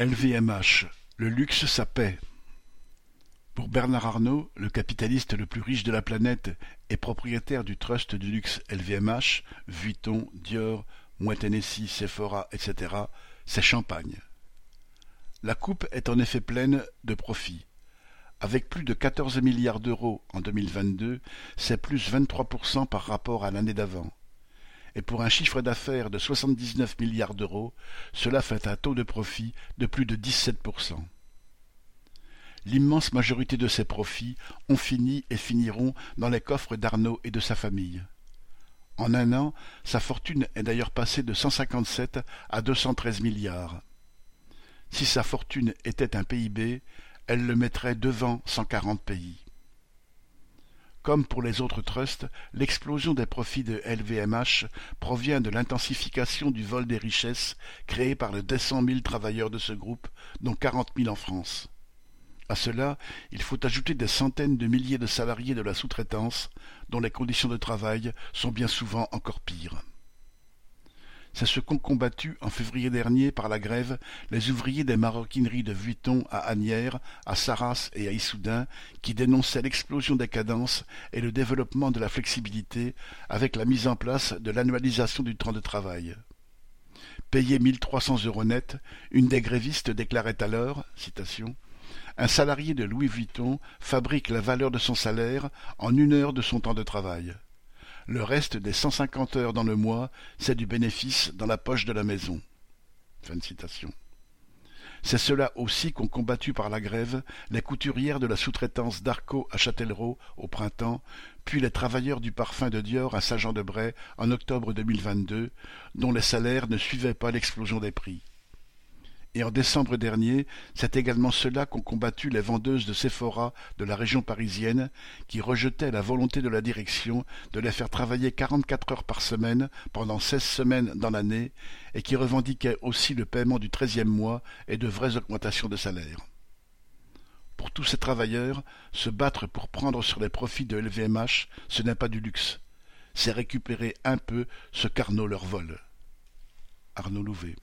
LVMH, le luxe ça paie. Pour Bernard Arnault, le capitaliste le plus riche de la planète et propriétaire du trust du luxe LVMH, Vuitton, Dior, Moet Hennessy, Sephora, etc., c'est champagne. La coupe est en effet pleine de profits. Avec plus de quatorze milliards d'euros en 2022, c'est plus 23% par rapport à l'année d'avant et pour un chiffre d'affaires de soixante-dix-neuf milliards d'euros, cela fait un taux de profit de plus de dix-sept L'immense majorité de ces profits ont fini et finiront dans les coffres d'Arnaud et de sa famille. En un an, sa fortune est d'ailleurs passée de 157 à 213 milliards. Si sa fortune était un PIB, elle le mettrait devant 140 pays. Comme pour les autres trusts, l'explosion des profits de LVMH provient de l'intensification du vol des richesses créé par les deux cent mille travailleurs de ce groupe, dont quarante mille en France. À cela, il faut ajouter des centaines de milliers de salariés de la sous-traitance, dont les conditions de travail sont bien souvent encore pires. C'est ce qu'ont combattu en février dernier par la grève les ouvriers des maroquineries de Vuitton à Asnières, à Sarras et à Issoudun, qui dénonçaient l'explosion des cadences et le développement de la flexibilité avec la mise en place de l'annualisation du temps de travail. Payé trois cents euros net, une des grévistes déclarait alors citation, Un salarié de Louis Vuitton fabrique la valeur de son salaire en une heure de son temps de travail. Le reste des cent cinquante heures dans le mois, c'est du bénéfice dans la poche de la maison. C'est cela aussi qu'ont combattu par la grève les couturières de la sous-traitance d'Arco à Châtellerault au printemps, puis les travailleurs du parfum de Dior à Saint-Jean-de-Bray en octobre 2022, dont les salaires ne suivaient pas l'explosion des prix. Et en décembre dernier, c'est également cela qu'ont combattu les vendeuses de Sephora de la région parisienne, qui rejetaient la volonté de la direction de les faire travailler quarante-quatre heures par semaine pendant seize semaines dans l'année, et qui revendiquaient aussi le paiement du treizième mois et de vraies augmentations de salaire. Pour tous ces travailleurs, se battre pour prendre sur les profits de LVMH, ce n'est pas du luxe. C'est récupérer un peu ce qu'Arnaud leur vole. Arnaud Louvet.